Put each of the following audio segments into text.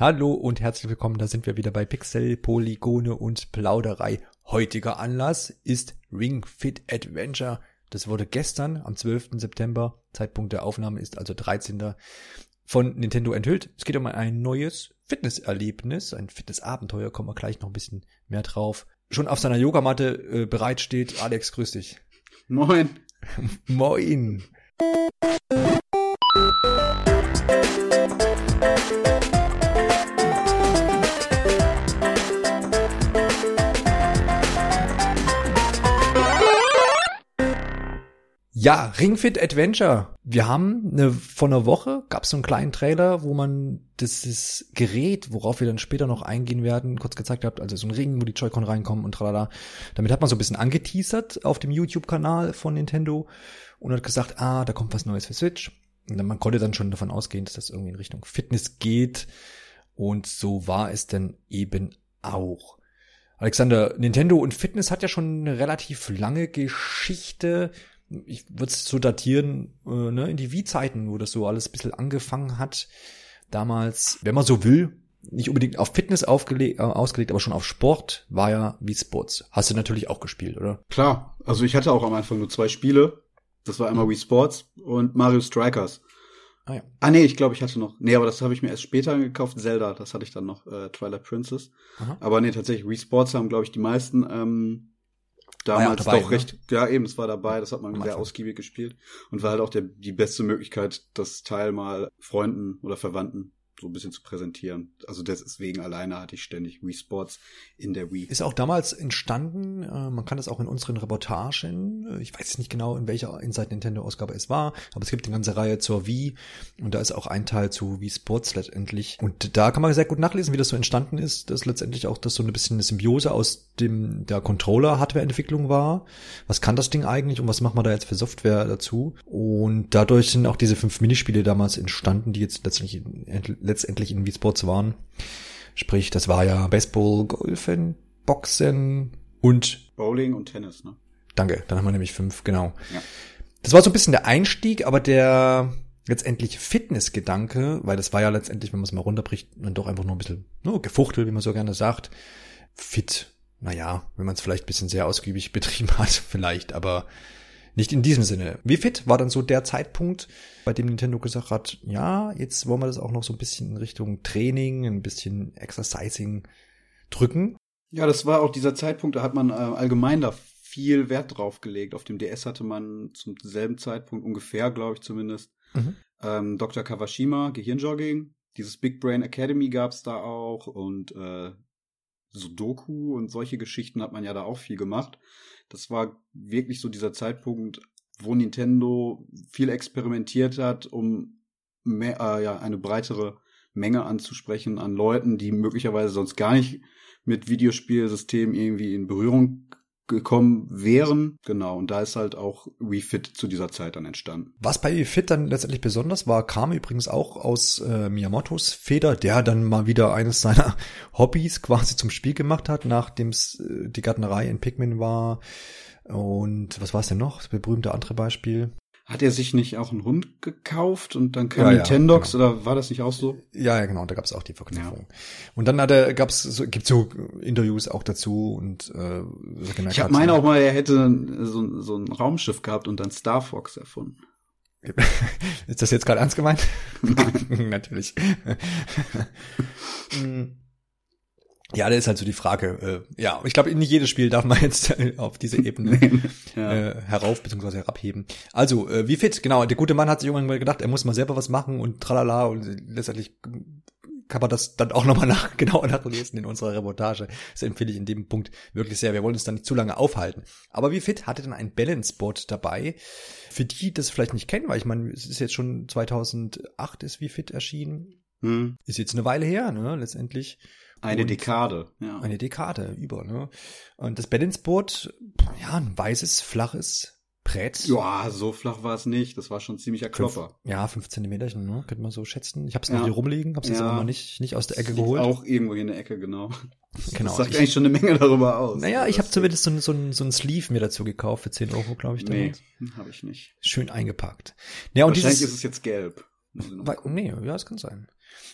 Hallo und herzlich willkommen, da sind wir wieder bei Pixel, Polygone und Plauderei. Heutiger Anlass ist Ring Fit Adventure. Das wurde gestern am 12. September, Zeitpunkt der Aufnahme ist also 13. von Nintendo enthüllt. Es geht um ein neues Fitnesserlebnis, ein Fitnessabenteuer, kommen wir gleich noch ein bisschen mehr drauf. Schon auf seiner Yogamatte äh, bereit steht, Alex, grüß dich. Moin. Moin. Ja, Ringfit Adventure. Wir haben eine, vor einer Woche gab es so einen kleinen Trailer, wo man dieses Gerät, worauf wir dann später noch eingehen werden, kurz gezeigt habt, also so ein Ring, wo die Joy-Con reinkommen und tralala. Damit hat man so ein bisschen angeteasert auf dem YouTube-Kanal von Nintendo und hat gesagt, ah, da kommt was Neues für Switch. Und dann, man konnte dann schon davon ausgehen, dass das irgendwie in Richtung Fitness geht. Und so war es dann eben auch. Alexander, Nintendo und Fitness hat ja schon eine relativ lange Geschichte ich würde es so datieren, äh, ne, in die Wii-Zeiten, wo das so alles ein bisschen angefangen hat. Damals, wenn man so will, nicht unbedingt auf Fitness aufgelegt, äh, ausgelegt, aber schon auf Sport, war ja Wii Sports. Hast du natürlich auch gespielt, oder? Klar, also ich hatte auch am Anfang nur zwei Spiele. Das war einmal Wii Sports und Mario Strikers. Ah, ja. ah nee, ich glaube, ich hatte noch. Nee, aber das habe ich mir erst später gekauft. Zelda, das hatte ich dann noch, äh, Twilight Princess. Aha. Aber nee, tatsächlich, Wii Sports haben, glaube ich, die meisten ähm, damals dabei, doch ne? recht, ja eben, es war dabei, das hat man sehr ausgiebig gespielt und war halt auch der, die beste Möglichkeit, das Teil mal Freunden oder Verwandten so ein bisschen zu präsentieren. Also deswegen alleine hatte ich ständig Wii Sports in der Wii. Ist auch damals entstanden, äh, man kann das auch in unseren Reportagen, äh, ich weiß nicht genau, in welcher Inside Nintendo Ausgabe es war, aber es gibt eine ganze Reihe zur Wii und da ist auch ein Teil zu Wii Sports letztendlich. Und da kann man sehr gut nachlesen, wie das so entstanden ist, dass letztendlich auch das so ein bisschen eine Symbiose aus dem der Controller-Hardware-Entwicklung war. Was kann das Ding eigentlich und was macht man da jetzt für Software dazu? Und dadurch sind auch diese fünf Minispiele damals entstanden, die jetzt letztendlich letztendlich in Wii Sports waren. Sprich, das war ja Baseball, Golfen, Boxen und Bowling und Tennis, ne? Danke, dann haben wir nämlich fünf, genau. Ja. Das war so ein bisschen der Einstieg, aber der letztendlich Fitnessgedanke, weil das war ja letztendlich, wenn man es mal runterbricht, dann doch einfach nur ein bisschen nur gefuchtelt, wie man so gerne sagt. Fit, naja, wenn man es vielleicht ein bisschen sehr ausgiebig betrieben hat, vielleicht, aber nicht in diesem Sinne. Wie fit war dann so der Zeitpunkt, bei dem Nintendo gesagt hat, ja, jetzt wollen wir das auch noch so ein bisschen in Richtung Training, ein bisschen Exercising drücken? Ja, das war auch dieser Zeitpunkt, da hat man äh, allgemein da viel Wert drauf gelegt. Auf dem DS hatte man zum selben Zeitpunkt ungefähr, glaube ich zumindest, mhm. ähm, Dr. Kawashima, Gehirnjogging. Dieses Big Brain Academy gab es da auch und äh, Sudoku und solche Geschichten hat man ja da auch viel gemacht. Das war wirklich so dieser Zeitpunkt, wo Nintendo viel experimentiert hat, um mehr, äh, ja, eine breitere Menge anzusprechen an Leuten, die möglicherweise sonst gar nicht mit Videospielsystemen irgendwie in Berührung gekommen wären. Genau, und da ist halt auch Wii Fit zu dieser Zeit dann entstanden. Was bei Wii Fit dann letztendlich besonders war, kam übrigens auch aus äh, Miyamotos Feder, der dann mal wieder eines seiner Hobbys quasi zum Spiel gemacht hat, nachdem es äh, die Gärtnerei in Pikmin war. Und was war es denn noch? Das berühmte andere Beispiel. Hat er sich nicht auch einen Hund gekauft und dann kam ja, Nintendox ja, genau. oder war das nicht auch so? Ja, ja, genau, da gab es auch die Verknüpfung. Ja. Und dann hat er, gab's so, gibt's so Interviews auch dazu und äh, ich habe meine auch mal, er hätte so, so ein Raumschiff gehabt und dann Star Fox erfunden. Ist das jetzt gerade ernst gemeint? Nein, natürlich. Ja, da ist halt so die Frage. Äh, ja, ich glaube, nicht jedes Spiel darf man jetzt äh, auf diese Ebene ja. äh, herauf bzw. herabheben. Also, äh, wie fit? Genau, der gute Mann hat sich irgendwann mal gedacht, er muss mal selber was machen und tralala und letztendlich kann man das dann auch nochmal nach, genauer nachlesen in unserer Reportage. Das empfehle ich in dem Punkt wirklich sehr. Wir wollen uns da nicht zu lange aufhalten. Aber wie fit hatte denn ein Balance Board dabei? Für die, die das vielleicht nicht kennen, weil ich meine, es ist jetzt schon 2008 ist wie fit erschienen. Hm. Ist jetzt eine Weile her, ne, letztendlich. Eine Dekade, ja. Eine Dekade über, ne? Und das Balanceboard, ja, ein weißes, flaches Brett. Ja, so flach war es nicht. Das war schon ziemlicher Klopper. Fünf, ja, fünf Zentimeter, ne? Könnte man so schätzen. Ich habe es noch ja. hier rumliegen, habe es ja. jetzt aber mal nicht, nicht aus der Ecke geholt. Auch irgendwo hier in der Ecke, genau. genau. Das sagt ich, eigentlich schon eine Menge darüber aus. Naja, ich habe zumindest so, so, so ein Sleeve mir dazu gekauft für 10 Euro, glaube ich. Nee, habe ich nicht. Schön eingepackt. Ja, und Wahrscheinlich dieses, ist es jetzt gelb. Weil, nee, ja, es kann sein.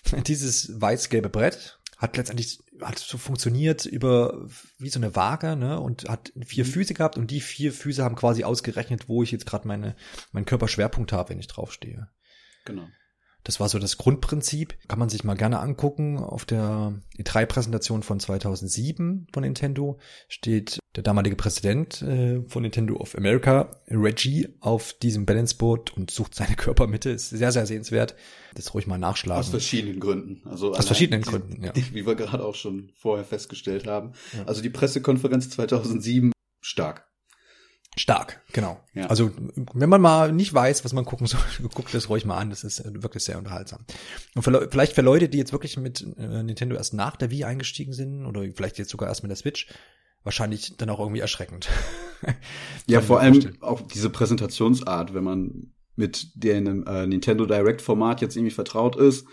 Dieses weiß-gelbe Brett hat letztendlich hat so funktioniert über wie so eine Waage, ne, und hat vier mhm. Füße gehabt und die vier Füße haben quasi ausgerechnet, wo ich jetzt gerade meine meinen Körperschwerpunkt habe, wenn ich draufstehe. Genau. Das war so das Grundprinzip. Kann man sich mal gerne angucken. Auf der E3-Präsentation von 2007 von Nintendo steht der damalige Präsident äh, von Nintendo of America, Reggie, auf diesem Balanceboard und sucht seine Körpermitte. Ist sehr, sehr sehenswert. Das ruhig mal nachschlagen. Aus verschiedenen Gründen. Also Aus verschiedenen die, Gründen, ja. Wie wir gerade auch schon vorher festgestellt haben. Ja. Also die Pressekonferenz 2007 stark. Stark, genau. Ja. Also wenn man mal nicht weiß, was man gucken soll, guckt das ruhig mal an. Das ist äh, wirklich sehr unterhaltsam. Und vielleicht für Leute, die jetzt wirklich mit äh, Nintendo erst nach der Wii eingestiegen sind oder vielleicht jetzt sogar erst mit der Switch, wahrscheinlich dann auch irgendwie erschreckend. ja, vor allem vorstellen. auch diese Präsentationsart, wenn man mit dem äh, Nintendo Direct Format jetzt irgendwie vertraut ist,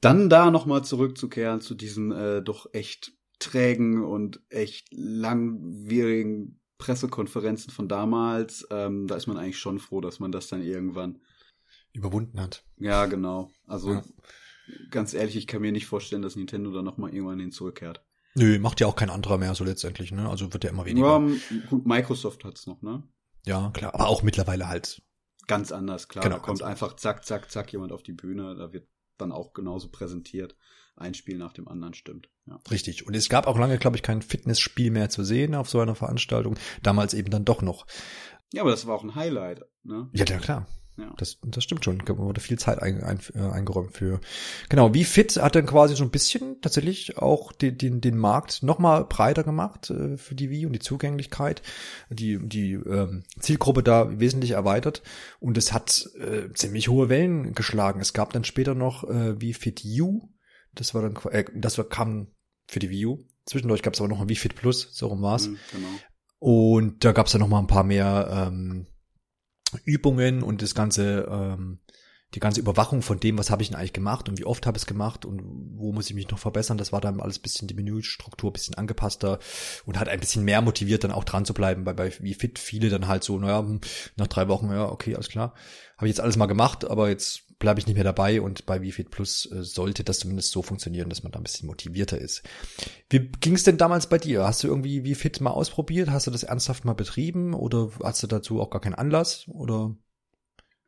dann da nochmal zurückzukehren zu diesen äh, doch echt trägen und echt langwierigen Pressekonferenzen von damals, ähm, da ist man eigentlich schon froh, dass man das dann irgendwann überwunden hat. Ja, genau. Also ja. ganz ehrlich, ich kann mir nicht vorstellen, dass Nintendo da noch mal irgendwann hin zurückkehrt. Nö, macht ja auch kein anderer mehr so letztendlich, ne? Also wird ja immer weniger. Ja, Microsoft hat's noch, ne? Ja, klar, aber auch mittlerweile halt ganz anders, klar. Genau, da kommt einfach zack, zack, zack jemand auf die Bühne, da wird dann auch genauso präsentiert ein Spiel nach dem anderen stimmt. Ja. Richtig. Und es gab auch lange, glaube ich, kein Fitnessspiel mehr zu sehen auf so einer Veranstaltung. Damals eben dann doch noch. Ja, aber das war auch ein Highlight, ne? Ja, ja klar. Ja. Das, das stimmt schon. Da wurde viel Zeit ein, ein, äh, eingeräumt für. Genau, wie fit hat dann quasi so ein bisschen tatsächlich auch den, den, den Markt nochmal breiter gemacht äh, für die Wii und die Zugänglichkeit, die, die ähm, Zielgruppe da wesentlich erweitert und es hat äh, ziemlich hohe Wellen geschlagen. Es gab dann später noch äh, wie Fit U, das war dann, äh, das war, kam für die Wii U. Zwischendurch gab es aber noch ein Wii Fit Plus, so rum war's. Mhm, genau. Und da gab es dann noch mal ein paar mehr ähm, Übungen und das ganze, ähm, die ganze Überwachung von dem, was habe ich denn eigentlich gemacht und wie oft habe ich es gemacht und wo muss ich mich noch verbessern. Das war dann alles bisschen die Menüstruktur bisschen angepasster und hat ein bisschen mehr motiviert, dann auch dran zu bleiben, weil bei wie fit viele dann halt so, naja, nach drei Wochen, ja, okay, alles klar. Habe ich jetzt alles mal gemacht, aber jetzt bleibe ich nicht mehr dabei und bei WeFit Plus äh, sollte das zumindest so funktionieren, dass man da ein bisschen motivierter ist. Wie ging es denn damals bei dir? Hast du irgendwie WeFit mal ausprobiert? Hast du das ernsthaft mal betrieben oder hast du dazu auch gar keinen Anlass oder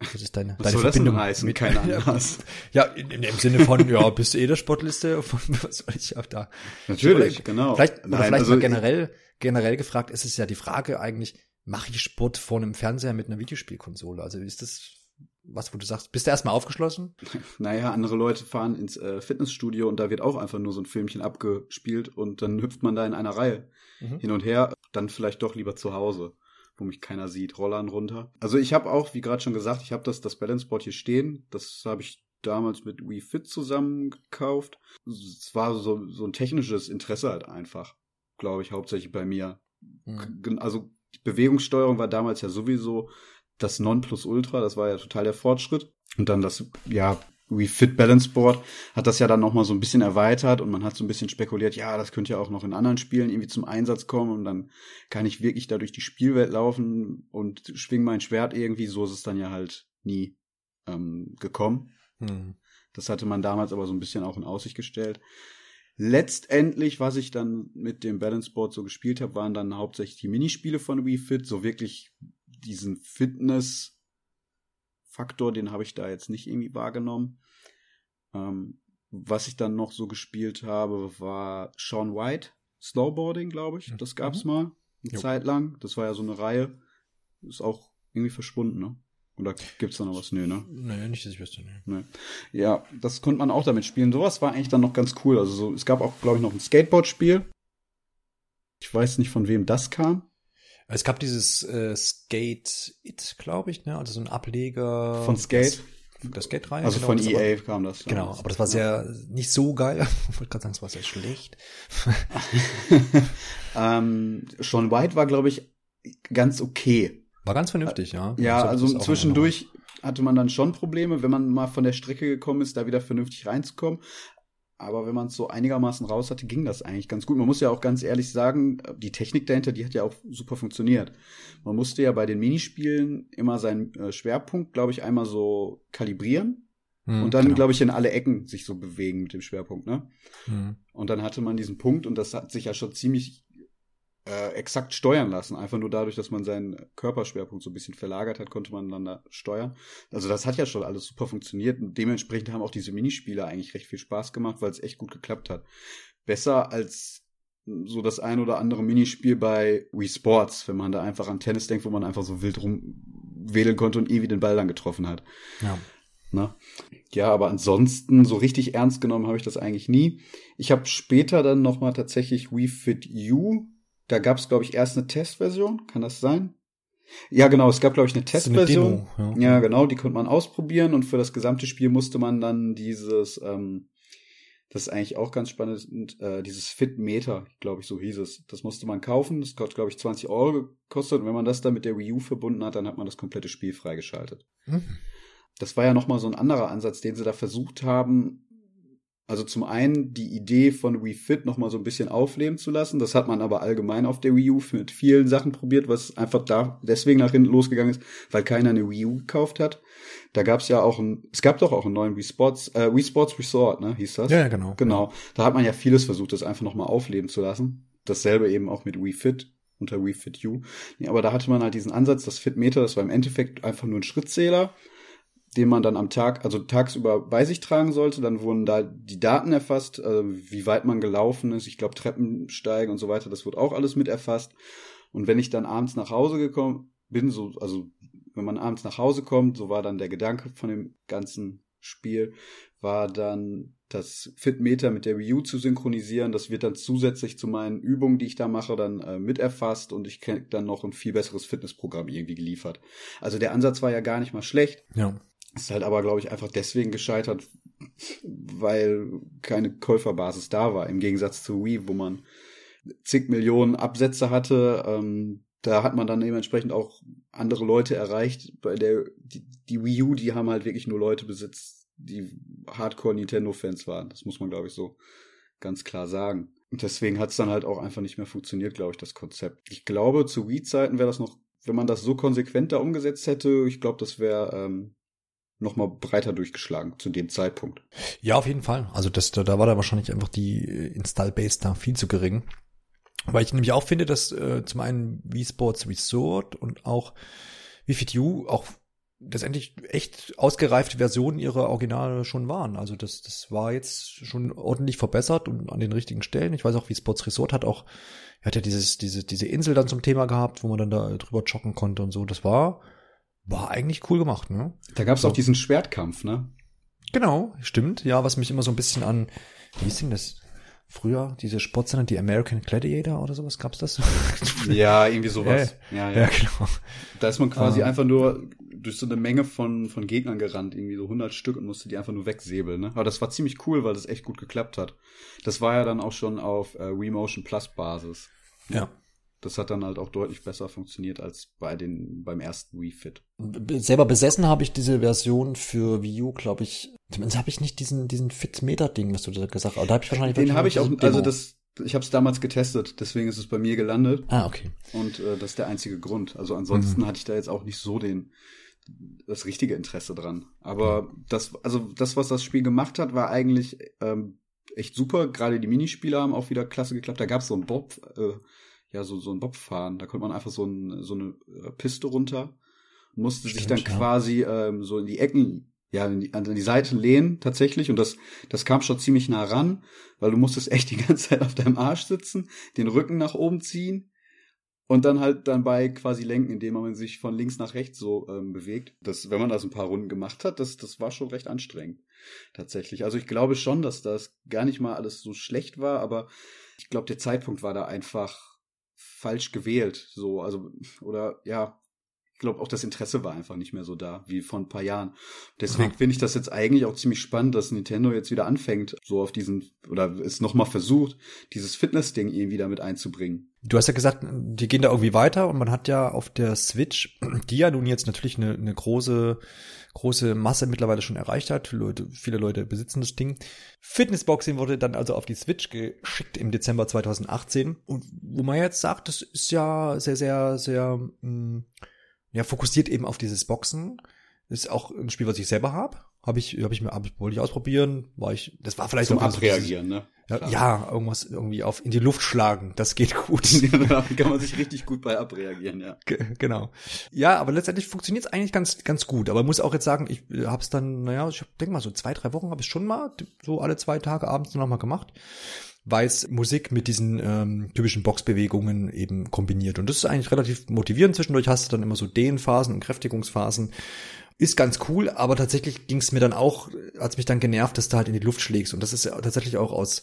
was ist deine, was deine soll Verbindung das heißen? Mit, Kein Anlass. Ja, in, dem Sinne von, ja, bist du eh der Sportliste? Was soll ich auch da? Natürlich, genau. Vielleicht, Nein, oder vielleicht also mal generell, generell gefragt, ist es ja die Frage eigentlich, mache ich Sport vor einem Fernseher mit einer Videospielkonsole? Also ist das was, wo du sagst, bist du erstmal aufgeschlossen? Naja, andere Leute fahren ins äh, Fitnessstudio und da wird auch einfach nur so ein Filmchen abgespielt und dann hüpft man da in einer Reihe mhm. hin und her, dann vielleicht doch lieber zu Hause, wo mich keiner sieht, Rollern runter. Also ich habe auch, wie gerade schon gesagt, ich habe das, das Balanceboard hier stehen, das habe ich damals mit Wii Fit zusammen gekauft. Es war so, so ein technisches Interesse halt einfach, glaube ich, hauptsächlich bei mir. Mhm. Also die Bewegungssteuerung war damals ja sowieso das Nonplusultra, das war ja total der Fortschritt. Und dann das, ja, Wii Fit Balance Board hat das ja dann nochmal so ein bisschen erweitert und man hat so ein bisschen spekuliert, ja, das könnte ja auch noch in anderen Spielen irgendwie zum Einsatz kommen und dann kann ich wirklich da durch die Spielwelt laufen und schwing mein Schwert irgendwie. So ist es dann ja halt nie ähm, gekommen. Hm. Das hatte man damals aber so ein bisschen auch in Aussicht gestellt. Letztendlich, was ich dann mit dem Balance Board so gespielt habe, waren dann hauptsächlich die Minispiele von Wii Fit, so wirklich diesen Fitness-Faktor, den habe ich da jetzt nicht irgendwie wahrgenommen. Ähm, was ich dann noch so gespielt habe, war Sean White, Snowboarding, glaube ich. Das gab's mhm. mal eine jo. Zeit lang. Das war ja so eine Reihe. Ist auch irgendwie verschwunden, ne? Oder gibt's da noch was? Nö, ne? Naja, nicht, dass ich wüsste, ne. nee. Ja, das konnte man auch damit spielen. Sowas war eigentlich dann noch ganz cool. Also so, es gab auch, glaube ich, noch ein Skateboard-Spiel. Ich weiß nicht, von wem das kam. Es gab dieses äh, Skate It, glaube ich, ne? Also so ein Ableger von Skate. Der Skate-Reihe. Also genau, von EA aber, kam das. Genau, aber das war sehr nicht so geil. Ich wollte gerade sagen, es war sehr schlecht. ähm, Sean White war, glaube ich, ganz okay. War ganz vernünftig, ja. Ja, also zwischendurch hatte man dann schon Probleme, wenn man mal von der Strecke gekommen ist, da wieder vernünftig reinzukommen. Aber wenn man es so einigermaßen raus hatte, ging das eigentlich ganz gut. Man muss ja auch ganz ehrlich sagen, die Technik dahinter, die hat ja auch super funktioniert. Man musste ja bei den Minispielen immer seinen äh, Schwerpunkt, glaube ich, einmal so kalibrieren. Mhm, und dann, genau. glaube ich, in alle Ecken sich so bewegen mit dem Schwerpunkt, ne? Mhm. Und dann hatte man diesen Punkt und das hat sich ja schon ziemlich äh, exakt steuern lassen. Einfach nur dadurch, dass man seinen Körperschwerpunkt so ein bisschen verlagert hat, konnte man dann da steuern. Also das hat ja schon alles super funktioniert und dementsprechend haben auch diese Minispiele eigentlich recht viel Spaß gemacht, weil es echt gut geklappt hat. Besser als so das ein oder andere Minispiel bei Wii Sports, wenn man da einfach an Tennis denkt, wo man einfach so wild rumwedeln konnte und ewig den Ball dann getroffen hat. Ja. Na? Ja, aber ansonsten so richtig ernst genommen habe ich das eigentlich nie. Ich habe später dann noch mal tatsächlich Wii Fit U. Da gab es glaube ich erst eine Testversion. Kann das sein? Ja, genau. Es gab glaube ich eine Testversion. Eine Demo, ja. ja. genau. Die konnte man ausprobieren und für das gesamte Spiel musste man dann dieses ähm, das ist eigentlich auch ganz spannend, äh, dieses Fit Meter, glaube ich, so hieß es. Das musste man kaufen. Das hat, glaube ich, 20 Euro gekostet. Und wenn man das dann mit der Wii U verbunden hat, dann hat man das komplette Spiel freigeschaltet. Mhm. Das war ja nochmal so ein anderer Ansatz, den sie da versucht haben, also zum einen die Idee von Wii Fit nochmal so ein bisschen aufleben zu lassen. Das hat man aber allgemein auf der Wii U mit vielen Sachen probiert, was einfach da deswegen nach hinten losgegangen ist, weil keiner eine Wii U gekauft hat. Da gab es ja auch ein, es gab doch auch einen neuen Wii Sports, äh, Wii Sports Resort, ne, hieß das? Ja, genau. Genau. Da hat man ja vieles versucht, das einfach nochmal aufleben zu lassen. Dasselbe eben auch mit Wii Fit unter Wii Fit U. Nee, aber da hatte man halt diesen Ansatz, das Fit Meter, das war im Endeffekt einfach nur ein Schrittzähler den man dann am Tag, also tagsüber bei sich tragen sollte. Dann wurden da die Daten erfasst, äh, wie weit man gelaufen ist. Ich glaube, Treppensteigen und so weiter, das wird auch alles mit erfasst. Und wenn ich dann abends nach Hause gekommen bin, so, also wenn man abends nach Hause kommt, so war dann der Gedanke von dem ganzen Spiel, war dann das Fitmeter mit der Wii U zu synchronisieren. Das wird dann zusätzlich zu meinen Übungen, die ich da mache, dann äh, mit erfasst und ich krieg dann noch ein viel besseres Fitnessprogramm irgendwie geliefert. Also der Ansatz war ja gar nicht mal schlecht. Ja. Ist halt aber, glaube ich, einfach deswegen gescheitert, weil keine Käuferbasis da war. Im Gegensatz zu Wii, wo man zig Millionen Absätze hatte. Ähm, da hat man dann dementsprechend auch andere Leute erreicht. Bei der die, die Wii U, die haben halt wirklich nur Leute besitzt, die Hardcore Nintendo-Fans waren. Das muss man, glaube ich, so ganz klar sagen. Und deswegen hat es dann halt auch einfach nicht mehr funktioniert, glaube ich, das Konzept. Ich glaube, zu Wii-Zeiten wäre das noch, wenn man das so konsequent da umgesetzt hätte, ich glaube, das wäre ähm, nochmal breiter durchgeschlagen zu dem Zeitpunkt. Ja, auf jeden Fall. Also das, da, da war da wahrscheinlich einfach die äh, Install-Base da viel zu gering. Weil ich nämlich auch finde, dass äh, zum einen Wii Sports Resort und auch Wii Fit U auch letztendlich echt ausgereifte Versionen ihrer Originale schon waren. Also das, das war jetzt schon ordentlich verbessert und an den richtigen Stellen. Ich weiß auch, wie Sports Resort hat auch, hat ja dieses, diese, diese Insel dann zum Thema gehabt, wo man dann da drüber joggen konnte und so. Das war, war eigentlich cool gemacht, ne? Da gab es auch diesen Schwertkampf, ne? Genau, stimmt. Ja, was mich immer so ein bisschen an, wie ist denn das? Früher, diese Sportsender, die American Gladiator oder sowas, gab's das? ja, irgendwie sowas. Ja, ja, ja. genau. Da ist man quasi um. einfach nur durch so eine Menge von, von Gegnern gerannt, irgendwie so 100 Stück und musste die einfach nur wegsäbeln, ne? Aber das war ziemlich cool, weil das echt gut geklappt hat. Das war ja dann auch schon auf äh, Wii Motion Plus Basis. Ja. Das hat dann halt auch deutlich besser funktioniert als bei den beim ersten Wii Fit. Selber besessen habe ich diese Version für Wii U, glaube ich. Zumindest habe ich nicht diesen diesen Fit Meter Ding, was du da gesagt hast. Da habe ich wahrscheinlich den habe ich auch. Also das ich habe es damals getestet, deswegen ist es bei mir gelandet. Ah okay. Und äh, das ist der einzige Grund. Also ansonsten mhm. hatte ich da jetzt auch nicht so den das richtige Interesse dran. Aber das also das was das Spiel gemacht hat, war eigentlich ähm, echt super. Gerade die Minispiele haben auch wieder klasse geklappt. Da gab es so einen Bob. Äh, ja so, so ein Bob fahren. Da konnte man einfach so, ein, so eine äh, Piste runter und musste Stimmt, sich dann ja. quasi ähm, so in die Ecken, ja, in die, an die Seiten lehnen tatsächlich. Und das, das kam schon ziemlich nah ran, weil du musstest echt die ganze Zeit auf deinem Arsch sitzen, den Rücken nach oben ziehen und dann halt dann bei quasi lenken, indem man sich von links nach rechts so ähm, bewegt. Das, wenn man das ein paar Runden gemacht hat, das, das war schon recht anstrengend. Tatsächlich. Also ich glaube schon, dass das gar nicht mal alles so schlecht war, aber ich glaube, der Zeitpunkt war da einfach falsch gewählt, so, also, oder ja, ich glaube auch das Interesse war einfach nicht mehr so da wie vor ein paar Jahren. Deswegen finde ich das jetzt eigentlich auch ziemlich spannend, dass Nintendo jetzt wieder anfängt, so auf diesen, oder es nochmal versucht, dieses Fitness-Ding irgendwie damit einzubringen. Du hast ja gesagt, die gehen da irgendwie weiter und man hat ja auf der Switch, die ja nun jetzt natürlich eine, eine große, große Masse mittlerweile schon erreicht hat. Leute, viele Leute besitzen das Ding. Fitnessboxing wurde dann also auf die Switch geschickt im Dezember 2018. Und wo man jetzt sagt, das ist ja sehr, sehr, sehr, mh, mm, ja, fokussiert eben auf dieses Boxen. ist auch ein Spiel, was ich selber habe. habe ich, habe ich mir, wollte ich ausprobieren, war ich, das war vielleicht Zum Abreagieren, ne? Ja, ja, irgendwas irgendwie auf in die Luft schlagen, das geht gut. da kann man sich richtig gut bei abreagieren, ja. G genau. Ja, aber letztendlich funktioniert es eigentlich ganz ganz gut. Aber muss auch jetzt sagen, ich habe es dann, naja, ich denke mal so zwei drei Wochen habe ich schon mal so alle zwei Tage abends noch mal gemacht weil es Musik mit diesen ähm, typischen Boxbewegungen eben kombiniert. Und das ist eigentlich relativ motivierend. Zwischendurch hast du dann immer so Dehnphasen und Kräftigungsphasen. Ist ganz cool, aber tatsächlich ging es mir dann auch, als mich dann genervt, dass du halt in die Luft schlägst. Und das ist ja tatsächlich auch aus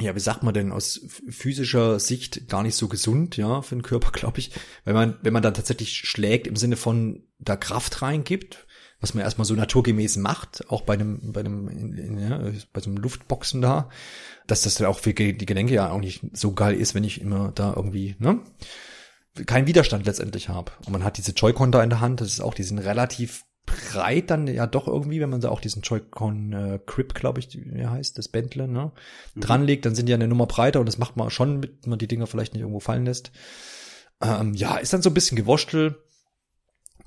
ja, wie sagt man denn, aus physischer Sicht gar nicht so gesund, ja, für den Körper, glaube ich. Wenn man, wenn man dann tatsächlich schlägt im Sinne von da Kraft reingibt, was man erstmal so naturgemäß macht, auch bei einem, bei einem, in, in, ja, bei so einem Luftboxen da, dass das dann auch für die Gelenke ja auch nicht so geil ist, wenn ich immer da irgendwie, ne? keinen Widerstand letztendlich habe. Und man hat diese Joy-Con da in der Hand, das ist auch, die sind relativ breit dann ja doch irgendwie, wenn man da auch diesen Joy-Con äh, Grip, glaube ich, wie heißt, das Bentle, ne, mhm. dranlegt, dann sind die ja eine Nummer breiter und das macht man schon, mit man die Dinger vielleicht nicht irgendwo fallen lässt. Ähm, ja, ist dann so ein bisschen gewurstelt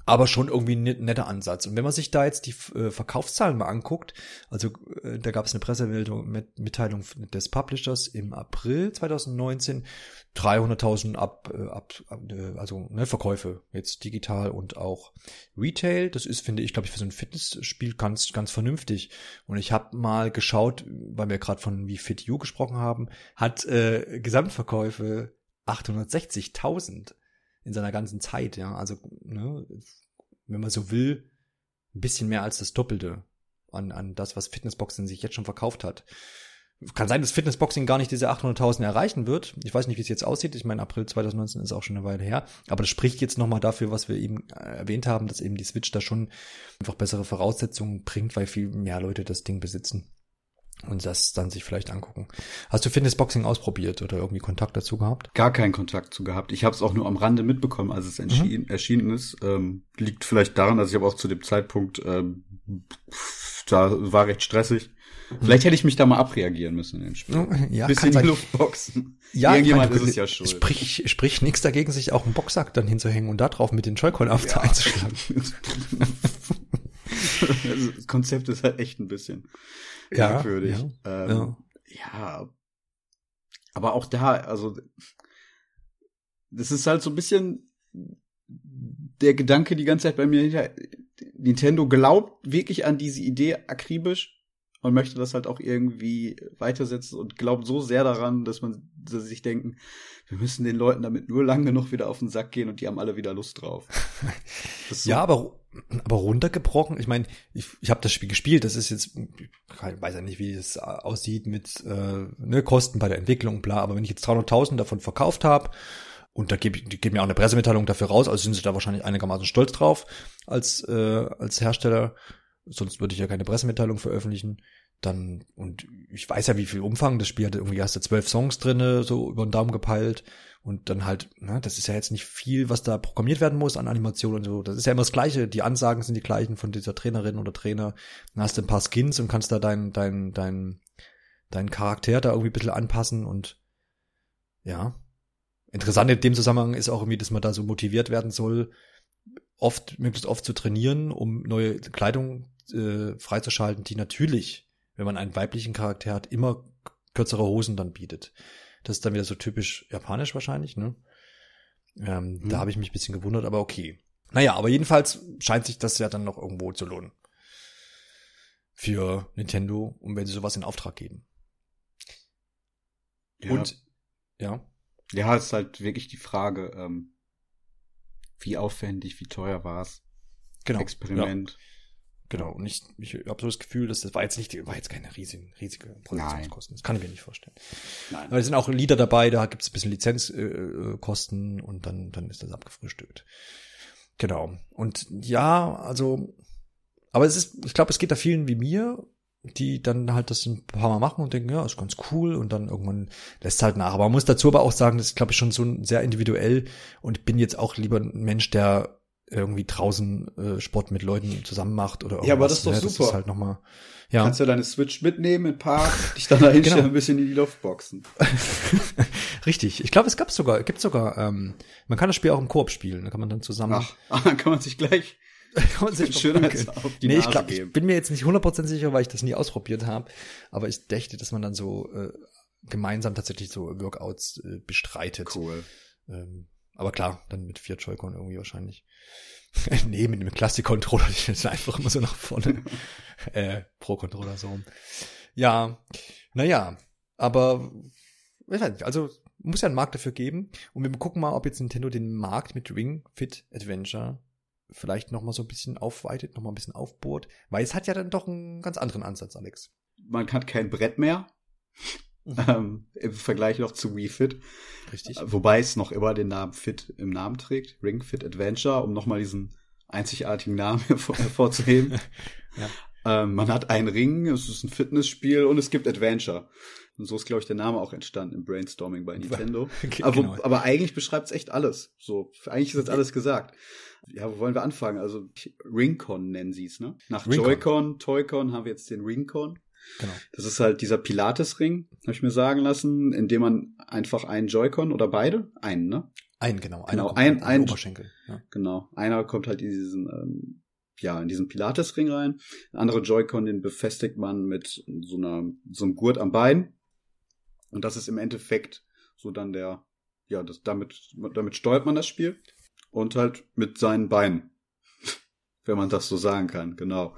aber schon irgendwie ein netter Ansatz. Und wenn man sich da jetzt die äh, Verkaufszahlen mal anguckt, also äh, da gab es eine Pressemeldung mit Mitteilung des Publishers im April 2019, 300.000 ab, äh, ab äh, also ne, Verkäufe jetzt digital und auch Retail. Das ist, finde ich, glaube ich, für so ein Fitnessspiel ganz, ganz vernünftig. Und ich habe mal geschaut, weil wir gerade von wie Fit You gesprochen haben, hat äh, Gesamtverkäufe 860.000 in seiner ganzen Zeit, ja. Also, ne, wenn man so will, ein bisschen mehr als das Doppelte an, an das, was Fitnessboxing sich jetzt schon verkauft hat. Kann sein, dass Fitnessboxing gar nicht diese 800.000 erreichen wird. Ich weiß nicht, wie es jetzt aussieht. Ich meine, April 2019 ist auch schon eine Weile her. Aber das spricht jetzt nochmal dafür, was wir eben äh, erwähnt haben, dass eben die Switch da schon einfach bessere Voraussetzungen bringt, weil viel mehr Leute das Ding besitzen und das dann sich vielleicht angucken. Hast du Fitnessboxing ausprobiert oder irgendwie Kontakt dazu gehabt? Gar keinen Kontakt zu gehabt. Ich habe es auch nur am Rande mitbekommen, als es mhm. erschienen ist. Ähm, liegt vielleicht daran, dass ich aber auch zu dem Zeitpunkt ähm, da war recht stressig. Vielleicht hätte ich mich da mal abreagieren müssen in dem Spiel. Ja, Bisschen in die Luft boxen. Ja, Irgendjemand meine, ist es ja schuld. Sprich, sprich nichts dagegen, sich auch einen Boxsack dann hinzuhängen und da drauf mit den Joy-Con ja. einzuschlagen. das Konzept ist halt echt ein bisschen ja, merkwürdig. Ja, ähm, ja. ja. Aber auch da, also das ist halt so ein bisschen der Gedanke die ganze Zeit bei mir hinter. Nintendo glaubt wirklich an diese Idee akribisch und möchte das halt auch irgendwie weitersetzen und glaubt so sehr daran, dass man dass sie sich denken, wir müssen den Leuten damit nur lang genug wieder auf den Sack gehen und die haben alle wieder Lust drauf. So ja, aber aber runtergebrochen, ich meine, ich, ich habe das Spiel gespielt, das ist jetzt, ich weiß ja nicht, wie es aussieht mit äh, ne, Kosten bei der Entwicklung, bla, aber wenn ich jetzt 300.000 davon verkauft habe und da gebe die geben mir auch eine Pressemitteilung dafür raus, also sind sie da wahrscheinlich einigermaßen stolz drauf als, äh, als Hersteller, sonst würde ich ja keine Pressemitteilung veröffentlichen, dann, und ich weiß ja, wie viel Umfang das Spiel hatte, irgendwie hast du zwölf Songs drinne, so über den Daumen gepeilt und dann halt, ne, das ist ja jetzt nicht viel, was da programmiert werden muss an Animationen und so. Das ist ja immer das Gleiche. Die Ansagen sind die gleichen von dieser Trainerin oder Trainer. Dann hast du ein paar Skins und kannst da dein, dein, dein, deinen Charakter da irgendwie ein bisschen anpassen und ja. Interessant in dem Zusammenhang ist auch irgendwie, dass man da so motiviert werden soll, oft, möglichst oft zu trainieren, um neue Kleidung äh, freizuschalten, die natürlich, wenn man einen weiblichen Charakter hat, immer kürzere Hosen dann bietet. Das ist dann wieder so typisch japanisch wahrscheinlich, ne? Ähm, hm. Da habe ich mich ein bisschen gewundert, aber okay. Naja, aber jedenfalls scheint sich das ja dann noch irgendwo zu lohnen. Für Nintendo, und wenn sie sowas in Auftrag geben. Ja. Und, ja. Ja, ist halt wirklich die Frage, ähm, wie aufwendig, wie teuer war es? Genau. Experiment. Ja. Genau, und ich, ich habe so das Gefühl, dass das war jetzt nicht, war jetzt keine riesige, riesige Produktionskosten. Das kann ich mir nicht vorstellen. Nein. Aber es sind auch Lieder dabei, da gibt es ein bisschen Lizenzkosten äh, und dann, dann ist das abgefrühstückt. Genau. Und ja, also, aber es ist, ich glaube, es geht da vielen wie mir, die dann halt das ein paar Mal machen und denken, ja, ist ganz cool und dann irgendwann lässt es halt nach. Aber man muss dazu aber auch sagen, das ist, glaube ich, schon so sehr individuell und ich bin jetzt auch lieber ein Mensch, der irgendwie draußen äh, Sport mit Leuten zusammen macht oder irgendwas. Ja, aber das ist doch ne? super. Das ist halt noch mal, ja. Kannst ja deine Switch mitnehmen im Park, dich dann da hinstellen genau. ein bisschen in die Luft boxen. Richtig. Ich glaube, es gab sogar, gibt sogar, ähm, man kann das Spiel auch im Koop spielen, da kann man dann zusammen. Ach, dann kann man sich gleich Schönheits auf die nee, Nase ich, glaub, ich bin mir jetzt nicht 100% sicher, weil ich das nie ausprobiert habe, aber ich dächte, dass man dann so äh, gemeinsam tatsächlich so Workouts äh, bestreitet. Cool. Ähm, aber klar, dann mit vier Joy-Con irgendwie wahrscheinlich. nee, mit dem Classic-Controller, ich ist einfach immer so nach vorne. äh, Pro-Controller so. Ja, naja, aber also muss ja einen Markt dafür geben. Und wir gucken mal, ob jetzt Nintendo den Markt mit Ring Fit Adventure vielleicht noch mal so ein bisschen aufweitet, noch mal ein bisschen aufbohrt, weil es hat ja dann doch einen ganz anderen Ansatz, Alex. Man hat kein Brett mehr. Mhm. Ähm, Im Vergleich noch zu Wii Fit. Richtig. Wobei es noch immer den Namen Fit im Namen trägt. Ring Fit Adventure, um nochmal diesen einzigartigen Namen hervorzuheben. ja. ähm, man hat einen Ring, es ist ein Fitnessspiel und es gibt Adventure. Und so ist, glaube ich, der Name auch entstanden im Brainstorming bei Nintendo. genau. aber, aber, eigentlich beschreibt es echt alles. So, eigentlich ist jetzt alles gesagt. Ja, wo wollen wir anfangen? Also Ringcon nennen sie es, ne? Nach Joy-Con, Toy-Con haben wir jetzt den Ringcon. Genau. Das ist halt dieser Pilates-Ring, habe ich mir sagen lassen, in dem man einfach einen Joy-Con oder beide, einen, ne? Einen, genau. Genau, ein, ein, Oberschenkel. Ja. Genau. Einer kommt halt in diesen, ähm, ja, in diesen Pilates-Ring rein. Der andere Joy-Con, den befestigt man mit so einer, so einem Gurt am Bein. Und das ist im Endeffekt so dann der, ja, das, damit, damit steuert man das Spiel. Und halt mit seinen Beinen. Wenn man das so sagen kann, genau.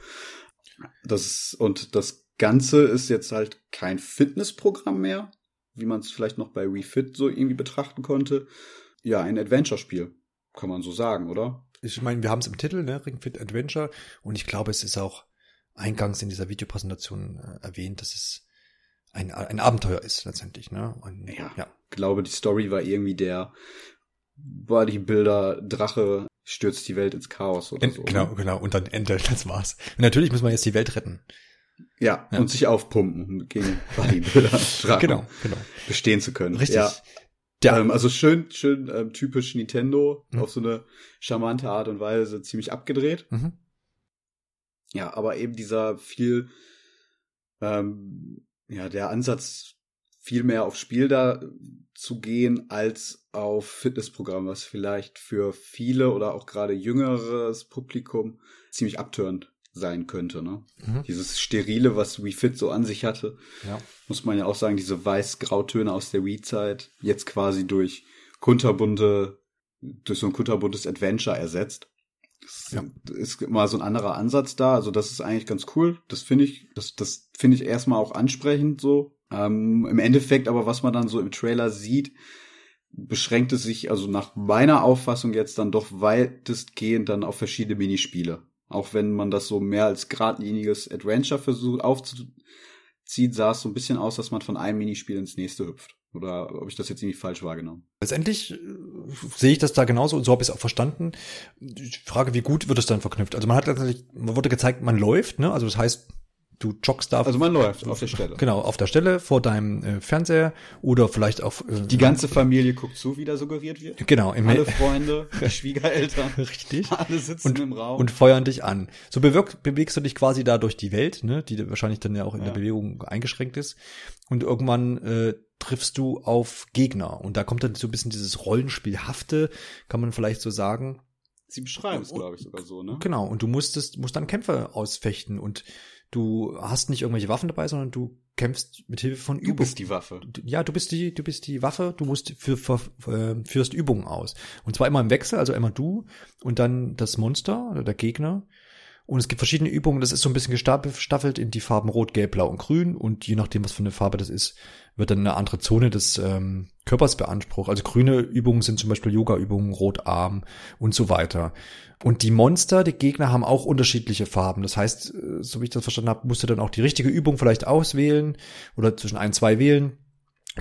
Das und das Ganze ist jetzt halt kein Fitnessprogramm mehr, wie man es vielleicht noch bei Refit so irgendwie betrachten konnte. Ja, ein Adventure-Spiel, kann man so sagen, oder? Ich meine, wir haben es im Titel, ne, Ring Fit Adventure, und ich glaube, es ist auch eingangs in dieser Videopräsentation äh, erwähnt, dass es ein, ein Abenteuer ist letztendlich, ne? Und, ja, ja. Ich glaube, die Story war irgendwie der Bodybuilder Drache stürzt die Welt ins Chaos oder so. Genau, ne? genau. Und dann Ende, das war's. Und natürlich muss man jetzt die Welt retten. Ja, ja. und sich aufpumpen gegen Bodybuilder genau, genau. bestehen zu können. Richtig. Ja. Ja. Ähm, also schön, schön ähm, typisch Nintendo, mhm. auf so eine charmante Art und Weise ziemlich abgedreht. Mhm. Ja, aber eben dieser viel ähm, ja, der Ansatz viel mehr auf Spiel da zu gehen als auf Fitnessprogramm, was vielleicht für viele oder auch gerade jüngeres Publikum ziemlich abtörend sein könnte. Ne? Mhm. Dieses Sterile, was Wii Fit so an sich hatte, ja. muss man ja auch sagen, diese weiß-grautöne aus der Wii-Zeit jetzt quasi durch kunterbunte, durch so ein kunterbuntes Adventure ersetzt. Das ja. ist mal so ein anderer Ansatz da. Also das ist eigentlich ganz cool. Das finde ich, das, das finde ich erstmal auch ansprechend so. Ähm, Im Endeffekt aber, was man dann so im Trailer sieht, beschränkt es sich also nach meiner Auffassung jetzt dann doch weitestgehend dann auf verschiedene Minispiele. Auch wenn man das so mehr als geradliniges Adventure versucht aufzuziehen, sah es so ein bisschen aus, dass man von einem Minispiel ins nächste hüpft. Oder ob ich das jetzt irgendwie falsch wahrgenommen? Letztendlich äh, sehe ich das da genauso und so habe ich es auch verstanden. Die Frage, wie gut wird es dann verknüpft? Also man hat letztendlich, man wurde gezeigt, man läuft, ne? Also das heißt, du joggst da. Also man läuft auf der Stelle. Genau, auf der Stelle vor deinem äh, Fernseher oder vielleicht auf. Äh, die ganze Familie guckt zu, wie da suggeriert wird. Genau. Im Alle Freunde, die Schwiegereltern. Richtig. Alle sitzen und, im Raum. Und feuern dich an. So bewirk, bewegst du dich quasi da durch die Welt, ne, die wahrscheinlich dann ja auch in ja. der Bewegung eingeschränkt ist. Und irgendwann äh, triffst du auf Gegner. Und da kommt dann so ein bisschen dieses Rollenspielhafte, kann man vielleicht so sagen. Sie beschreiben es, glaube ich, sogar so, ne? Genau. Und du musstest, musst dann Kämpfe ausfechten und du hast nicht irgendwelche Waffen dabei, sondern du kämpfst mit Hilfe von Übungen. Du bist die Waffe. Ja, du bist die, du bist die Waffe, du musst für, für, für führst Übungen aus. Und zwar immer im Wechsel, also immer du und dann das Monster oder der Gegner. Und es gibt verschiedene Übungen, das ist so ein bisschen gestaffelt in die Farben Rot, Gelb, Blau und Grün. Und je nachdem, was für eine Farbe das ist, wird dann eine andere Zone des ähm, Körpers beansprucht. Also grüne Übungen sind zum Beispiel Yoga-Übungen, Rotarm und so weiter. Und die Monster, die Gegner haben auch unterschiedliche Farben. Das heißt, äh, so wie ich das verstanden habe, musst du dann auch die richtige Übung vielleicht auswählen oder zwischen ein, zwei wählen.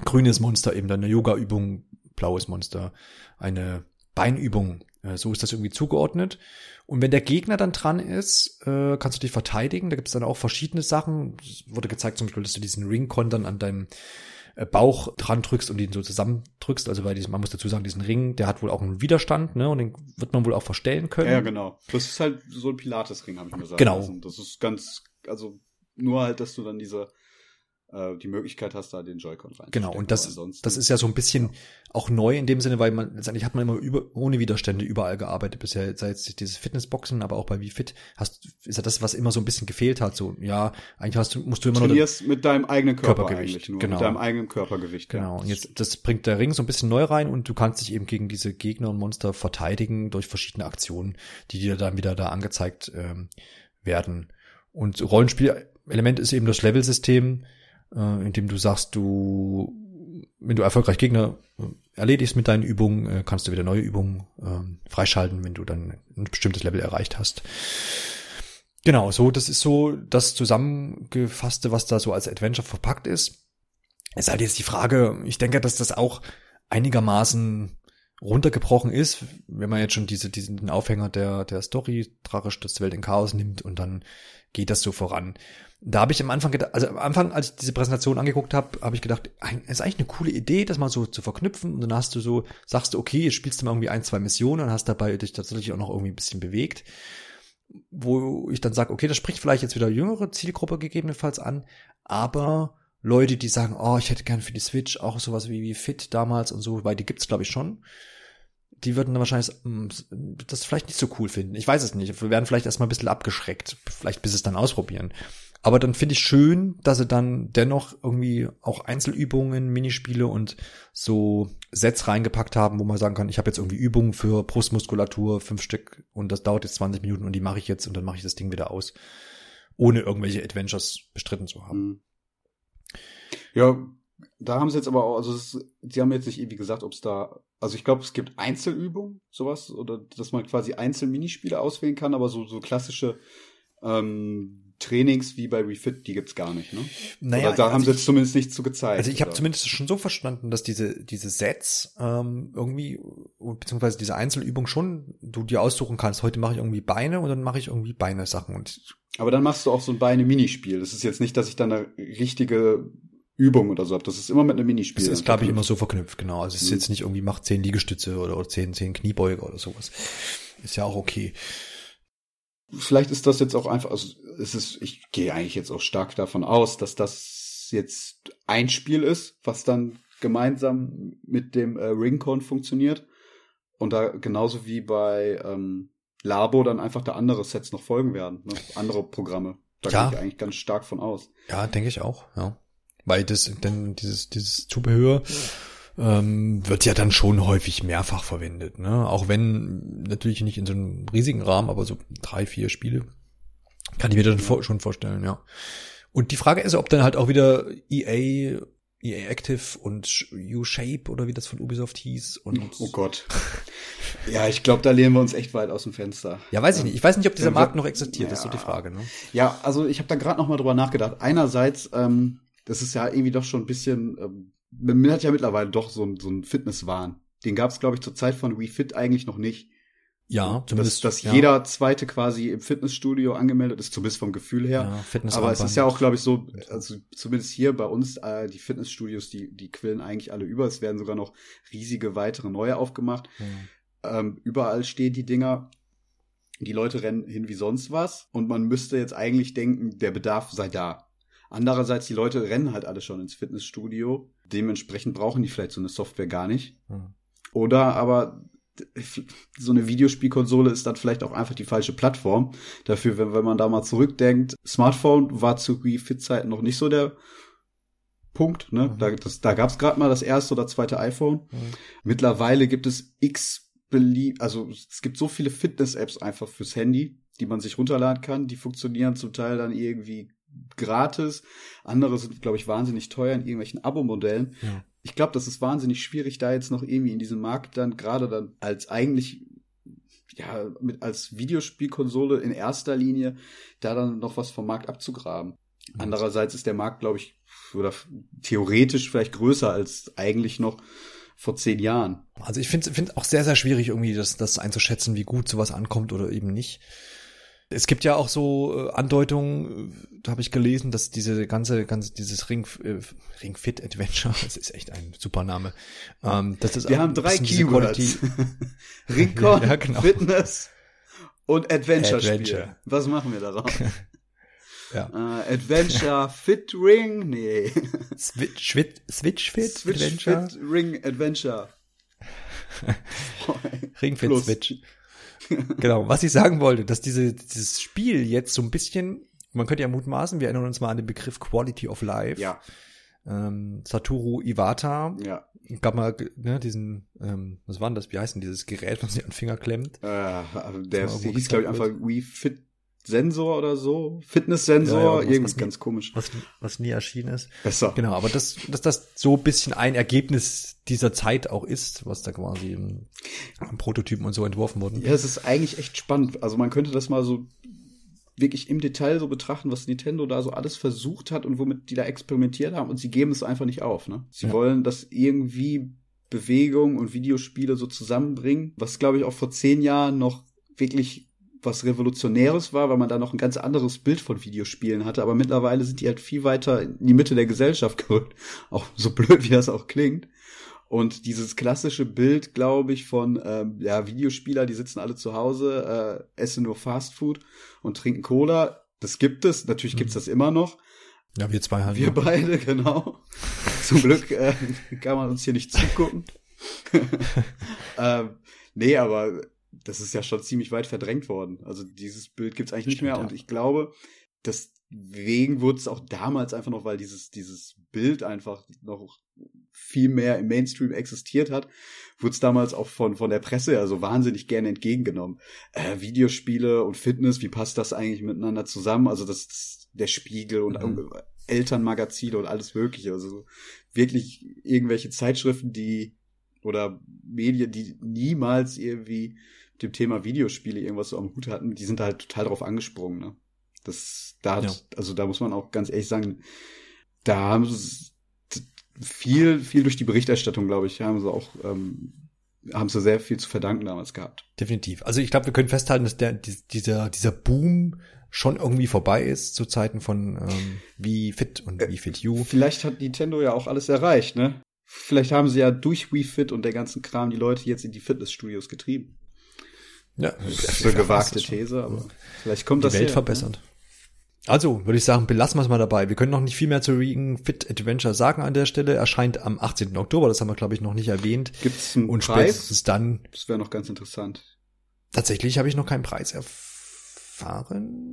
Grünes Monster eben dann eine Yoga-Übung, blaues Monster eine Beinübung. Äh, so ist das irgendwie zugeordnet. Und wenn der Gegner dann dran ist, äh, kannst du dich verteidigen. Da gibt es dann auch verschiedene Sachen. Es wurde gezeigt zum Beispiel, dass du diesen Ring-Con dann an deinem äh, Bauch dran drückst und ihn so zusammendrückst. Also weil diesem, man muss dazu sagen, diesen Ring, der hat wohl auch einen Widerstand, ne? Und den wird man wohl auch verstellen können. Ja, genau. Das ist halt so ein Pilates-Ring, habe ich mir gesagt. Genau. Das ist ganz, also nur halt, dass du dann diese äh, die Möglichkeit hast, da den Joy-Con rein. Genau, und das, das ist ja so ein bisschen ja. auch neu in dem Sinne, weil man letztendlich hat man immer über, ohne Widerstände überall gearbeitet bisher, sei es dieses Fitnessboxen, aber auch bei Wie Fit hast, ist ja das, was immer so ein bisschen gefehlt hat, so, ja, eigentlich hast du, musst du immer noch. Trainierst mit deinem eigenen Körper Körpergewicht, nur, genau. mit deinem eigenen Körpergewicht. Genau, und jetzt, das bringt der Ring so ein bisschen neu rein und du kannst dich eben gegen diese Gegner und Monster verteidigen durch verschiedene Aktionen, die dir dann wieder da angezeigt ähm, werden. Und Rollenspielelement ist eben das Level-System, äh, in dem du sagst, du, wenn du erfolgreich Gegner äh, erledigst mit deinen Übungen, äh, kannst du wieder neue Übungen äh, freischalten, wenn du dann ein bestimmtes Level erreicht hast. Genau, so, das ist so das Zusammengefasste, was da so als Adventure verpackt ist. Es ist halt jetzt die Frage, ich denke, dass das auch einigermaßen runtergebrochen ist, wenn man jetzt schon diese, diesen Aufhänger der, der Story, Drache stürzt Welt in Chaos nimmt und dann geht das so voran. Da habe ich am Anfang gedacht, also am Anfang, als ich diese Präsentation angeguckt habe, habe ich gedacht, es ist eigentlich eine coole Idee, das mal so zu verknüpfen und dann hast du so, sagst du, okay, jetzt spielst du mal irgendwie ein, zwei Missionen und hast dabei dich tatsächlich auch noch irgendwie ein bisschen bewegt. Wo ich dann sage, okay, das spricht vielleicht jetzt wieder jüngere Zielgruppe gegebenenfalls an, aber Leute, die sagen, oh, ich hätte gern für die Switch auch sowas wie, wie Fit damals und so, weil die gibt's glaube ich schon. Die würden dann wahrscheinlich hm, das vielleicht nicht so cool finden. Ich weiß es nicht. Wir werden vielleicht erstmal ein bisschen abgeschreckt, vielleicht bis es dann ausprobieren. Aber dann finde ich schön, dass sie dann dennoch irgendwie auch Einzelübungen, Minispiele und so Sets reingepackt haben, wo man sagen kann, ich habe jetzt irgendwie Übungen für Brustmuskulatur, fünf Stück und das dauert jetzt 20 Minuten und die mache ich jetzt und dann mache ich das Ding wieder aus, ohne irgendwelche Adventures bestritten zu haben. Ja, da haben sie jetzt aber auch, also ist, sie haben jetzt nicht irgendwie gesagt, ob es da, also ich glaube, es gibt Einzelübungen, sowas, oder dass man quasi Einzelminispiele auswählen kann, aber so, so klassische ähm, Trainings wie bei Refit, die gibt's gar nicht, ne? Naja, Oder da also haben sie jetzt zumindest nichts zu gezeigt. Also ich habe zumindest schon so verstanden, dass diese diese Sets ähm, irgendwie beziehungsweise diese Einzelübung schon du dir aussuchen kannst. Heute mache ich irgendwie Beine und dann mache ich irgendwie Beine Sachen und aber dann machst du auch so ein Beine-Minispiel. Das ist jetzt nicht, dass ich dann eine richtige Übung oder so habe. Das ist immer mit einem Minispiel. Das ist, glaube ich, immer so verknüpft, genau. Also es ist mhm. jetzt nicht irgendwie macht zehn Liegestütze oder, oder zehn, zehn Kniebeuge oder sowas. Ist ja auch okay. Vielleicht ist das jetzt auch einfach, also es ist, ich gehe eigentlich jetzt auch stark davon aus, dass das jetzt ein Spiel ist, was dann gemeinsam mit dem äh, Ringcon funktioniert. Und da genauso wie bei ähm, Labo dann einfach da andere Sets noch folgen werden, ne? andere Programme. Da ja. gehe ich eigentlich ganz stark von aus. Ja, denke ich auch, ja. Weil das, denn dieses, dieses Zubehör ähm, wird ja dann schon häufig mehrfach verwendet, ne? Auch wenn natürlich nicht in so einem riesigen Rahmen, aber so drei, vier Spiele kann ich mir dann vor, schon vorstellen, ja. Und die Frage ist, ob dann halt auch wieder EA EA Active und U-Shape oder wie das von Ubisoft hieß und oh Gott. ja, ich glaube, da lehnen wir uns echt weit aus dem Fenster. Ja, weiß ich nicht. Ich weiß nicht, ob dieser Markt noch existiert, ja. ist so die Frage, ne? Ja, also ich habe da gerade noch mal drüber nachgedacht. Einerseits ähm, das ist ja irgendwie doch schon ein bisschen, ähm, man hat ja mittlerweile doch so, so einen Fitnesswahn. Den gab es, glaube ich, zur Zeit von WeFit eigentlich noch nicht. Ja, zumindest. Dass, dass ja. jeder zweite quasi im Fitnessstudio angemeldet ist, zumindest vom Gefühl her. Ja, Aber es ist ja auch, glaube ich, so, also zumindest hier bei uns, äh, die Fitnessstudios, die, die quillen eigentlich alle über. Es werden sogar noch riesige weitere neue aufgemacht. Mhm. Ähm, überall stehen die Dinger. Die Leute rennen hin wie sonst was. Und man müsste jetzt eigentlich denken, der Bedarf sei da. Andererseits, die Leute rennen halt alle schon ins Fitnessstudio. Dementsprechend brauchen die vielleicht so eine Software gar nicht. Mhm. Oder aber so eine Videospielkonsole ist dann vielleicht auch einfach die falsche Plattform. Dafür, wenn, wenn man da mal zurückdenkt, Smartphone war zu Wii Fit-Zeiten noch nicht so der Punkt. Ne? Mhm. Da, das, da gab es gerade mal das erste oder zweite iPhone. Mhm. Mittlerweile gibt es x belieb, also es gibt so viele Fitness-Apps einfach fürs Handy, die man sich runterladen kann. Die funktionieren zum Teil dann irgendwie gratis. Andere sind, glaube ich, wahnsinnig teuer in irgendwelchen Abo-Modellen. Ja. Ich glaube, das ist wahnsinnig schwierig, da jetzt noch irgendwie in diesem Markt dann gerade dann als eigentlich ja, mit als Videospielkonsole in erster Linie da dann noch was vom Markt abzugraben. Andererseits ist der Markt, glaube ich, oder theoretisch vielleicht größer als eigentlich noch vor zehn Jahren. Also ich finde es auch sehr, sehr schwierig, irgendwie das, das einzuschätzen, wie gut sowas ankommt oder eben nicht. Es gibt ja auch so äh, Andeutungen, habe ich gelesen, dass diese ganze, ganze dieses Ring, äh, Ring Fit Adventure, das ist echt ein super Name. Ähm, das ist Wir haben drei Keywords. Ringcon, ja, genau. Fitness und Adventure, Adventure. Was machen wir daraus? Ja. Äh, Adventure Fit Ring? Nee. Switch, Switch, Switch Fit Switch Adventure? Fit Ring Adventure. Ring Fit Plus. Switch. genau, was ich sagen wollte, dass diese, dieses Spiel jetzt so ein bisschen, man könnte ja mutmaßen, wir erinnern uns mal an den Begriff Quality of Life. Ja. Ähm, Satoru Iwata. Ja. Gab mal, ne, diesen, ähm, was war denn das, wie heißt denn dieses Gerät, was sich an den Finger klemmt? Äh, der, hieß, glaube ich, einfach Wii Fit Sensor oder so, Fitnesssensor, ja, ja, irgendwas ganz komisch. Was, was nie erschienen ist. Besser. Genau, aber das, dass das so ein bisschen ein Ergebnis dieser Zeit auch ist, was da quasi im, im Prototypen und so entworfen wurde. Ja, es ist eigentlich echt spannend. Also man könnte das mal so wirklich im Detail so betrachten, was Nintendo da so alles versucht hat und womit die da experimentiert haben und sie geben es einfach nicht auf, ne? Sie ja. wollen das irgendwie Bewegung und Videospiele so zusammenbringen, was glaube ich auch vor zehn Jahren noch wirklich was Revolutionäres war, weil man da noch ein ganz anderes Bild von Videospielen hatte. Aber mittlerweile sind die halt viel weiter in die Mitte der Gesellschaft gerückt. Auch so blöd, wie das auch klingt. Und dieses klassische Bild, glaube ich, von ähm, ja, Videospieler, die sitzen alle zu Hause, äh, essen nur Fastfood und trinken Cola. Das gibt es. Natürlich gibt's mhm. das immer noch. Ja, wir zwei halt. Wir beide, genau. Zum Glück äh, kann man uns hier nicht zugucken. ähm, nee, aber das ist ja schon ziemlich weit verdrängt worden. Also dieses Bild gibt's eigentlich nicht Stimmt, mehr. Ja. Und ich glaube, deswegen wurde es auch damals einfach noch, weil dieses, dieses Bild einfach noch viel mehr im Mainstream existiert hat, wurde es damals auch von, von der Presse ja so wahnsinnig gerne entgegengenommen. Äh, Videospiele und Fitness, wie passt das eigentlich miteinander zusammen? Also das, das der Spiegel und mhm. Elternmagazine und alles mögliche. Also so wirklich irgendwelche Zeitschriften, die oder Medien, die niemals irgendwie dem Thema Videospiele irgendwas so am Hut hatten, die sind halt total drauf angesprungen. Ne? Das, da hat, ja. also da muss man auch ganz ehrlich sagen, da haben sie viel, viel durch die Berichterstattung, glaube ich, haben sie auch, ähm, haben sie sehr viel zu verdanken damals gehabt. Definitiv. Also ich glaube, wir können festhalten, dass der, dieser, dieser Boom schon irgendwie vorbei ist zu Zeiten von ähm, wie Fit und wie Fit You. Vielleicht hat Nintendo ja auch alles erreicht, ne? Vielleicht haben sie ja durch Wii Fit und der ganzen Kram die Leute jetzt in die Fitnessstudios getrieben. Ja, das ist eine gewagte These, aber vielleicht kommt die das Welt her, verbessert. Ne? Also, würde ich sagen, belassen wir es mal dabei. Wir können noch nicht viel mehr zu Ring Fit Adventure sagen an der Stelle. Erscheint am 18. Oktober, das haben wir, glaube ich, noch nicht erwähnt. Gibt's einen Und Preis? spätestens dann. Das wäre noch ganz interessant. Tatsächlich habe ich noch keinen Preis erfahren.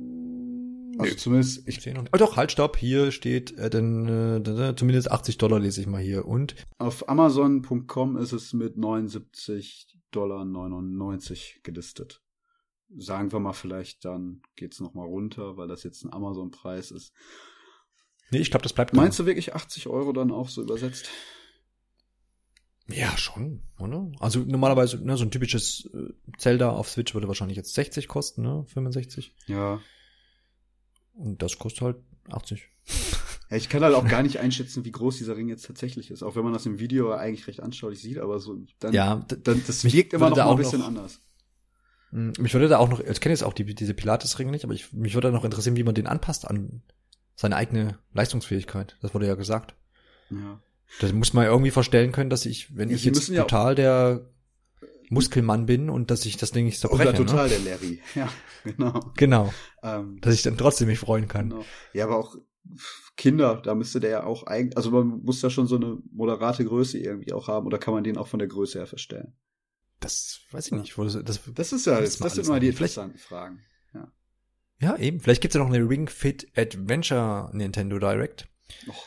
Also Nö. zumindest, ich sehe noch nicht. Oh doch, halt, stopp, hier steht äh, denn, äh, zumindest 80 Dollar lese ich mal hier. Und? Auf Amazon.com ist es mit 79 Dollar 99 gelistet. Sagen wir mal vielleicht, dann geht's noch mal runter, weil das jetzt ein Amazon-Preis ist. Nee, ich glaube, das bleibt. Meinst du wirklich 80 Euro dann auch so übersetzt? Ja, schon, oder? Also normalerweise, ne, so ein typisches äh, Zelda auf Switch würde wahrscheinlich jetzt 60 kosten, ne? 65. Ja. Und das kostet halt 80. Ja, ich kann halt auch gar nicht einschätzen, wie groß dieser Ring jetzt tatsächlich ist, auch wenn man das im Video eigentlich recht anschaulich sieht, aber so dann, ja, dann das wirkt immer noch ein bisschen noch, anders. Hm, mich würde da auch noch, ich kenne jetzt auch die, diese Pilates-Ringe nicht, aber ich, mich würde da noch interessieren, wie man den anpasst an seine eigene Leistungsfähigkeit. Das wurde ja gesagt. Ja. Das muss man irgendwie verstellen können, dass ich, wenn ja, ich jetzt total ja der Muskelmann bin und dass ich das Ding nicht zerbreche. Oder total ne? der Larry. Ja, genau. Genau. Ähm, dass ich dann trotzdem mich freuen kann. Genau. Ja, aber auch Kinder, da müsste der ja auch eigentlich, also man muss da schon so eine moderate Größe irgendwie auch haben oder kann man den auch von der Größe her verstellen? Das weiß ich nicht. Das, das, das ist ja, das, das sind mal die interessanten Fragen. Ja. ja, eben. Vielleicht gibt's ja noch eine Ring Fit Adventure Nintendo Direct. Och,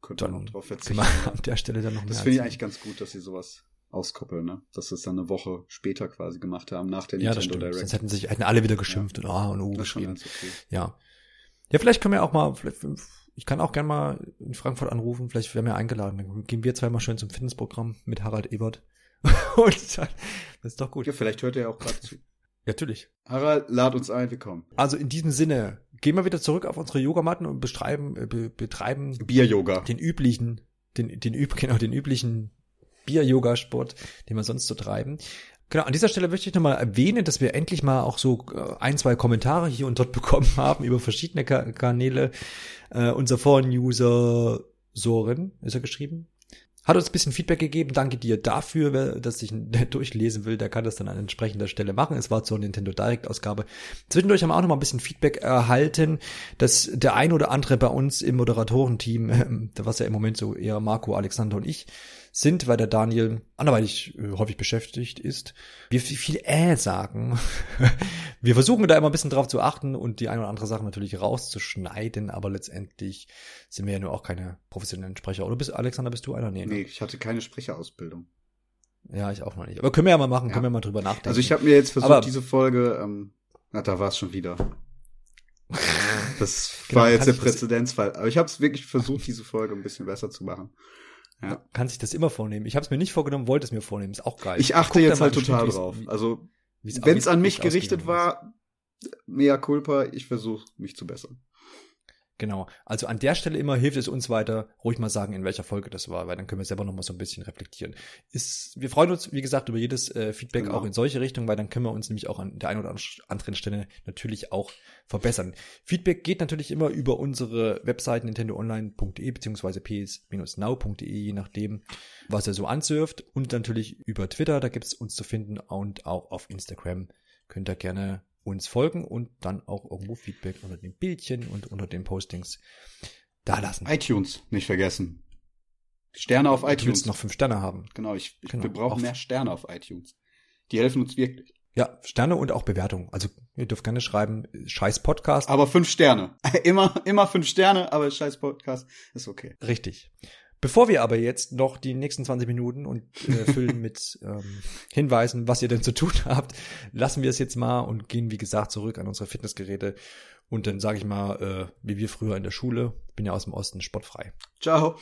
könnte man noch drauf verzichten. An der Stelle dann noch Das finde ich eigentlich ganz gut, dass sie sowas auskoppeln, ne? Dass sie es dann eine Woche später quasi gemacht haben, nach der ja, Nintendo Direct. Sonst hätten sich, hätten alle wieder geschimpft ja. und ah und oh geschrieben. Okay. Ja. Ja, vielleicht können wir auch mal, ich kann auch gern mal in Frankfurt anrufen, vielleicht werden wir eingeladen. Dann gehen wir zweimal schön zum Fitnessprogramm mit Harald Ebert. und dann, das ist doch gut. Ja, vielleicht hört er ja auch gerade zu. Natürlich. Harald, lad uns ein, wir kommen. Also in diesem Sinne, gehen wir wieder zurück auf unsere Yogamatten und betreiben, äh, be, betreiben Bier-Yoga. Den üblichen, den, den, üb, genau, den üblichen Bier-Yoga-Sport, den wir sonst so treiben. Genau, an dieser Stelle möchte ich nochmal erwähnen, dass wir endlich mal auch so äh, ein, zwei Kommentare hier und dort bekommen haben über verschiedene Ka Kanäle. Äh, unser Foren-User Soren, ist er geschrieben? Hat uns ein bisschen Feedback gegeben. Danke dir dafür. Wer das sich durchlesen will, der kann das dann an entsprechender Stelle machen. Es war zur Nintendo Direct Ausgabe. Zwischendurch haben wir auch noch mal ein bisschen Feedback erhalten, dass der ein oder andere bei uns im Moderatorenteam, was ja im Moment so eher Marco, Alexander und ich sind, weil der Daniel anderweitig äh, häufig beschäftigt ist. Wir viel äh sagen. wir versuchen da immer ein bisschen drauf zu achten und die ein oder andere Sache natürlich rauszuschneiden, aber letztendlich sind wir ja nur auch keine professionellen Sprecher. Oder bist Alexander, bist du einer? Nee, ne? nee ich hatte keine Sprecherausbildung. Ja, ich auch noch nicht. Aber können wir ja mal machen, ja. können wir mal drüber nachdenken. Also ich habe mir jetzt versucht, aber, diese Folge, ähm, na, da war es schon wieder. Das genau, war jetzt der Präzedenzfall. Aber ich habe es wirklich versucht, diese Folge ein bisschen besser zu machen. Ja. Kann sich das immer vornehmen. Ich habe es mir nicht vorgenommen, wollte es mir vornehmen. Ist auch geil. Ich achte ich jetzt halt total drauf. Also, wenn es an mich gerichtet war, mea culpa, ich versuche mich zu bessern. Genau. Also an der Stelle immer hilft es uns weiter, ruhig mal sagen, in welcher Folge das war, weil dann können wir selber noch mal so ein bisschen reflektieren. Ist, wir freuen uns, wie gesagt, über jedes äh, Feedback genau. auch in solche Richtungen, weil dann können wir uns nämlich auch an der einen oder anderen Stelle natürlich auch verbessern. Feedback geht natürlich immer über unsere Webseiten nintendoonline.de beziehungsweise ps-now.de, je nachdem, was er so ansurft und natürlich über Twitter, da gibt's uns zu finden und auch auf Instagram könnt ihr gerne uns folgen und dann auch irgendwo Feedback unter den Bildchen und unter den Postings da lassen. iTunes nicht vergessen. Sterne auf iTunes. Du willst noch fünf Sterne haben. Genau, ich, ich genau. wir brauchen mehr Sterne auf iTunes. Die helfen uns wirklich. Ja, Sterne und auch Bewertungen. Also ihr dürft gerne schreiben, scheiß Podcast. Aber fünf Sterne. Immer, immer fünf Sterne, aber scheiß Podcast ist okay. Richtig. Bevor wir aber jetzt noch die nächsten 20 Minuten und äh, füllen mit ähm, Hinweisen, was ihr denn zu tun habt, lassen wir es jetzt mal und gehen, wie gesagt, zurück an unsere Fitnessgeräte. Und dann sage ich mal, äh, wie wir früher in der Schule, bin ja aus dem Osten, sportfrei. Ciao.